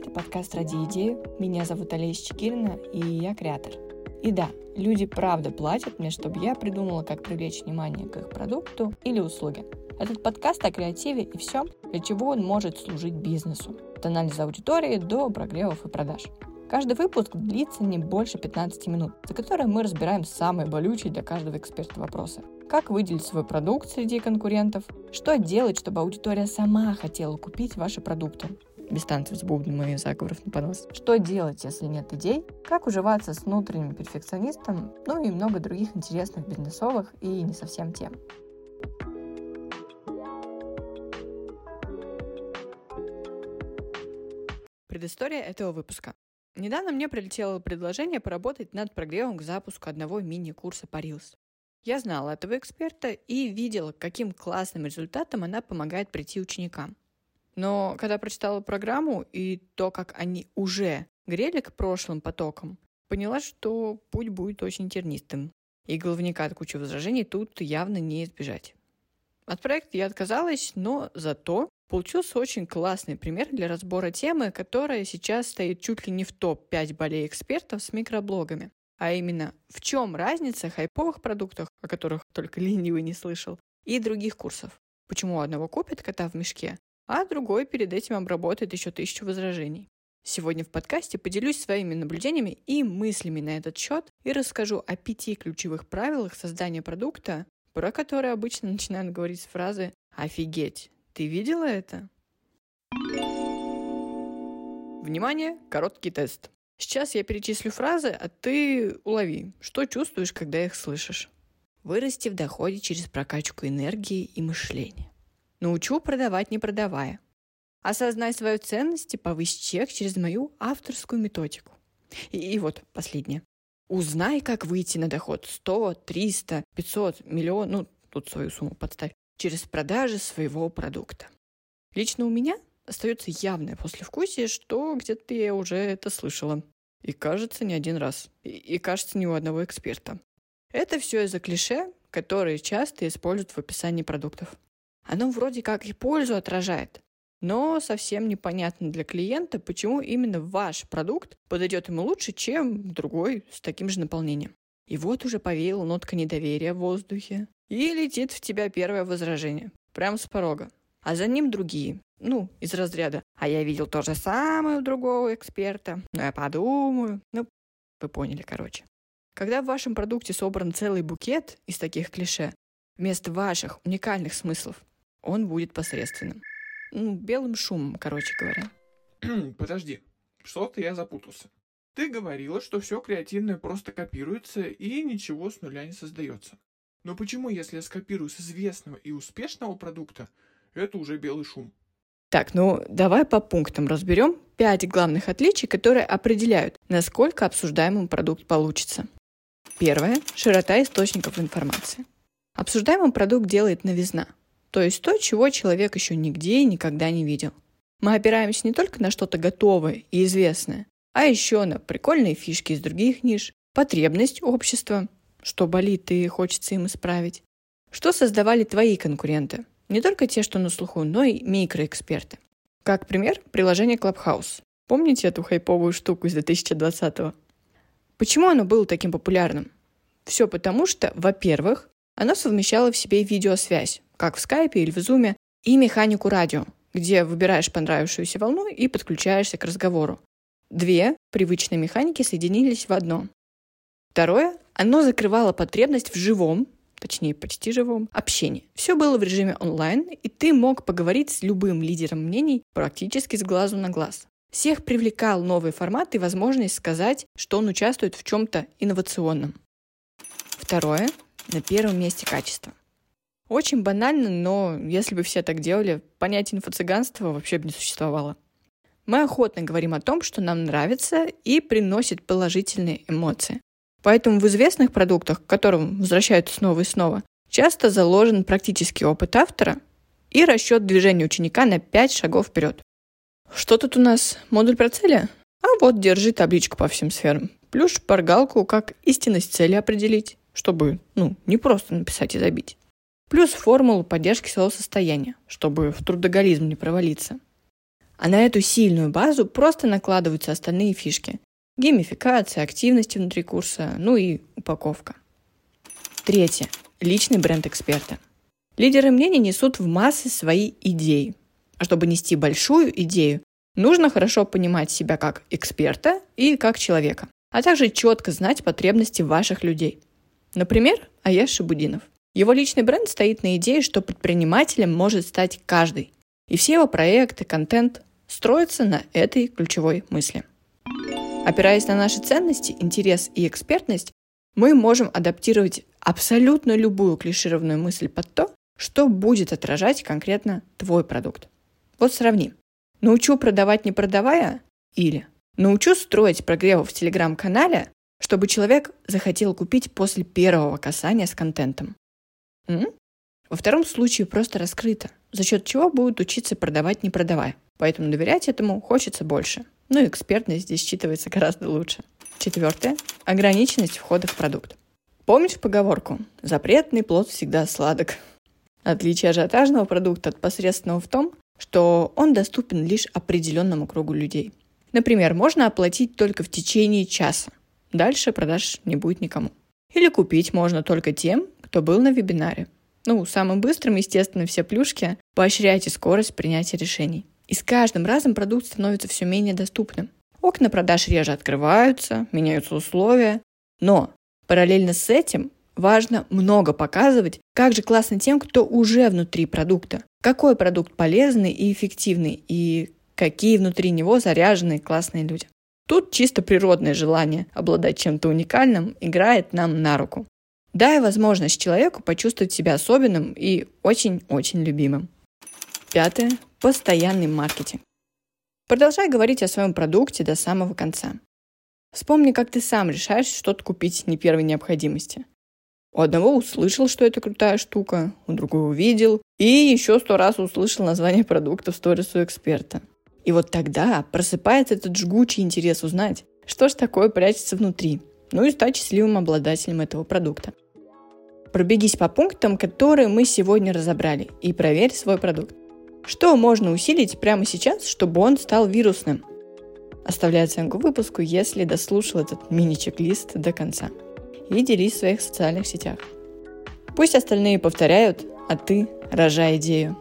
Это подкаст «Ради идеи». Меня зовут Олеся Чекирина, и я креатор. И да, люди правда платят мне, чтобы я придумала, как привлечь внимание к их продукту или услуге. Этот подкаст о креативе и всем, для чего он может служить бизнесу. От анализа аудитории до прогревов и продаж. Каждый выпуск длится не больше 15 минут, за которые мы разбираем самые болючие для каждого эксперта вопросы. Как выделить свой продукт среди конкурентов? Что делать, чтобы аудитория сама хотела купить ваши продукты? Без танцев с бубном и заговоров на понос. Что делать, если нет идей? Как уживаться с внутренним перфекционистом? Ну и много других интересных бизнесовых и не совсем тем. Предыстория этого выпуска. Недавно мне прилетело предложение поработать над прогревом к запуску одного мини-курса по Reels. Я знала этого эксперта и видела, каким классным результатом она помогает прийти ученикам. Но когда прочитала программу и то, как они уже грели к прошлым потокам, поняла, что путь будет очень тернистым. И головника от кучи возражений тут явно не избежать. От проекта я отказалась, но зато получился очень классный пример для разбора темы, которая сейчас стоит чуть ли не в топ-5 болей экспертов с микроблогами. А именно, в чем разница хайповых продуктов, о которых только ленивый не слышал, и других курсов. Почему одного купят кота в мешке, а другой перед этим обработает еще тысячу возражений. Сегодня в подкасте поделюсь своими наблюдениями и мыслями на этот счет и расскажу о пяти ключевых правилах создания продукта, про которые обычно начинают говорить с фразы «Офигеть, ты видела это?» Внимание, короткий тест. Сейчас я перечислю фразы, а ты улови, что чувствуешь, когда их слышишь. Вырасти в доходе через прокачку энергии и мышления. Научу продавать, не продавая. Осознай свою ценность и повысь чек через мою авторскую методику. И, и вот последнее. Узнай, как выйти на доход 100, 300, 500, миллион, ну, тут свою сумму подставь, через продажи своего продукта. Лично у меня остается явное послевкусие, что где-то я уже это слышала. И кажется, не один раз. И, и кажется, не у одного эксперта. Это все из-за клише, которые часто используют в описании продуктов. Оно вроде как и пользу отражает, но совсем непонятно для клиента, почему именно ваш продукт подойдет ему лучше, чем другой с таким же наполнением. И вот уже повеяла нотка недоверия в воздухе. И летит в тебя первое возражение. Прямо с порога. А за ним другие. Ну, из разряда. А я видел то же самое у другого эксперта. Но я подумаю. Ну, вы поняли, короче. Когда в вашем продукте собран целый букет из таких клише, вместо ваших уникальных смыслов, он будет посредственным. Ну, белым шумом, короче говоря. Подожди, что-то я запутался. Ты говорила, что все креативное просто копируется и ничего с нуля не создается. Но почему, если я скопирую с известного и успешного продукта, это уже белый шум? Так, ну давай по пунктам разберем пять главных отличий, которые определяют, насколько обсуждаемый продукт получится. Первое – широта источников информации. Обсуждаемый продукт делает новизна – то есть то, чего человек еще нигде и никогда не видел. Мы опираемся не только на что-то готовое и известное, а еще на прикольные фишки из других ниш, потребность общества, что болит и хочется им исправить. Что создавали твои конкуренты? Не только те, что на слуху, но и микроэксперты. Как пример, приложение Clubhouse. Помните эту хайповую штуку из 2020-го? Почему оно было таким популярным? Все потому, что, во-первых, оно совмещало в себе видеосвязь, как в скайпе или в зуме, и механику радио, где выбираешь понравившуюся волну и подключаешься к разговору. Две привычные механики соединились в одно. Второе, оно закрывало потребность в живом, точнее почти живом, общении. Все было в режиме онлайн, и ты мог поговорить с любым лидером мнений практически с глазу на глаз. Всех привлекал новый формат и возможность сказать, что он участвует в чем-то инновационном. Второе, на первом месте качество. Очень банально, но если бы все так делали, понятие инфо-цыганства вообще бы не существовало. Мы охотно говорим о том, что нам нравится и приносит положительные эмоции. Поэтому в известных продуктах, к которым возвращаются снова и снова, часто заложен практический опыт автора и расчет движения ученика на 5 шагов вперед. Что тут у нас? Модуль про цели? А вот, держи табличку по всем сферам. Плюс шпаргалку, как истинность цели определить, чтобы, ну, не просто написать и забить. Плюс формулу поддержки своего состояния, чтобы в трудоголизм не провалиться. А на эту сильную базу просто накладываются остальные фишки. Геймификация, активности внутри курса, ну и упаковка. Третье. Личный бренд эксперта. Лидеры мнений несут в массы свои идеи. А чтобы нести большую идею, нужно хорошо понимать себя как эксперта и как человека, а также четко знать потребности ваших людей. Например, Аяш Шабудинов. Его личный бренд стоит на идее, что предпринимателем может стать каждый. И все его проекты, контент строятся на этой ключевой мысли. Опираясь на наши ценности, интерес и экспертность, мы можем адаптировать абсолютно любую клишированную мысль под то, что будет отражать конкретно твой продукт. Вот сравни. Научу продавать не продавая или научу строить прогревы в телеграм-канале, чтобы человек захотел купить после первого касания с контентом. Во втором случае просто раскрыто, за счет чего будут учиться продавать не продавая. Поэтому доверять этому хочется больше. Ну и экспертность здесь считывается гораздо лучше. Четвертое. Ограниченность входа в продукт. Помнишь поговорку «запретный плод всегда сладок»? Отличие ажиотажного продукта от посредственного в том, что он доступен лишь определенному кругу людей. Например, можно оплатить только в течение часа. Дальше продаж не будет никому. Или купить можно только тем, кто был на вебинаре. Ну, самым быстрым, естественно, все плюшки. Поощряйте скорость принятия решений. И с каждым разом продукт становится все менее доступным. Окна продаж реже открываются, меняются условия. Но параллельно с этим важно много показывать, как же классно тем, кто уже внутри продукта. Какой продукт полезный и эффективный, и какие внутри него заряженные классные люди. Тут чисто природное желание обладать чем-то уникальным играет нам на руку. Дай возможность человеку почувствовать себя особенным и очень-очень любимым. Пятое. Постоянный маркетинг. Продолжай говорить о своем продукте до самого конца. Вспомни, как ты сам решаешь что-то купить не первой необходимости. У одного услышал, что это крутая штука, у другого увидел, и еще сто раз услышал название продукта в сторис у эксперта. И вот тогда просыпается этот жгучий интерес узнать, что ж такое прячется внутри, ну и стать счастливым обладателем этого продукта. Пробегись по пунктам, которые мы сегодня разобрали, и проверь свой продукт. Что можно усилить прямо сейчас, чтобы он стал вирусным? Оставляй оценку выпуску, если дослушал этот мини-чек-лист до конца и делись в своих социальных сетях. Пусть остальные повторяют, а ты рожай идею.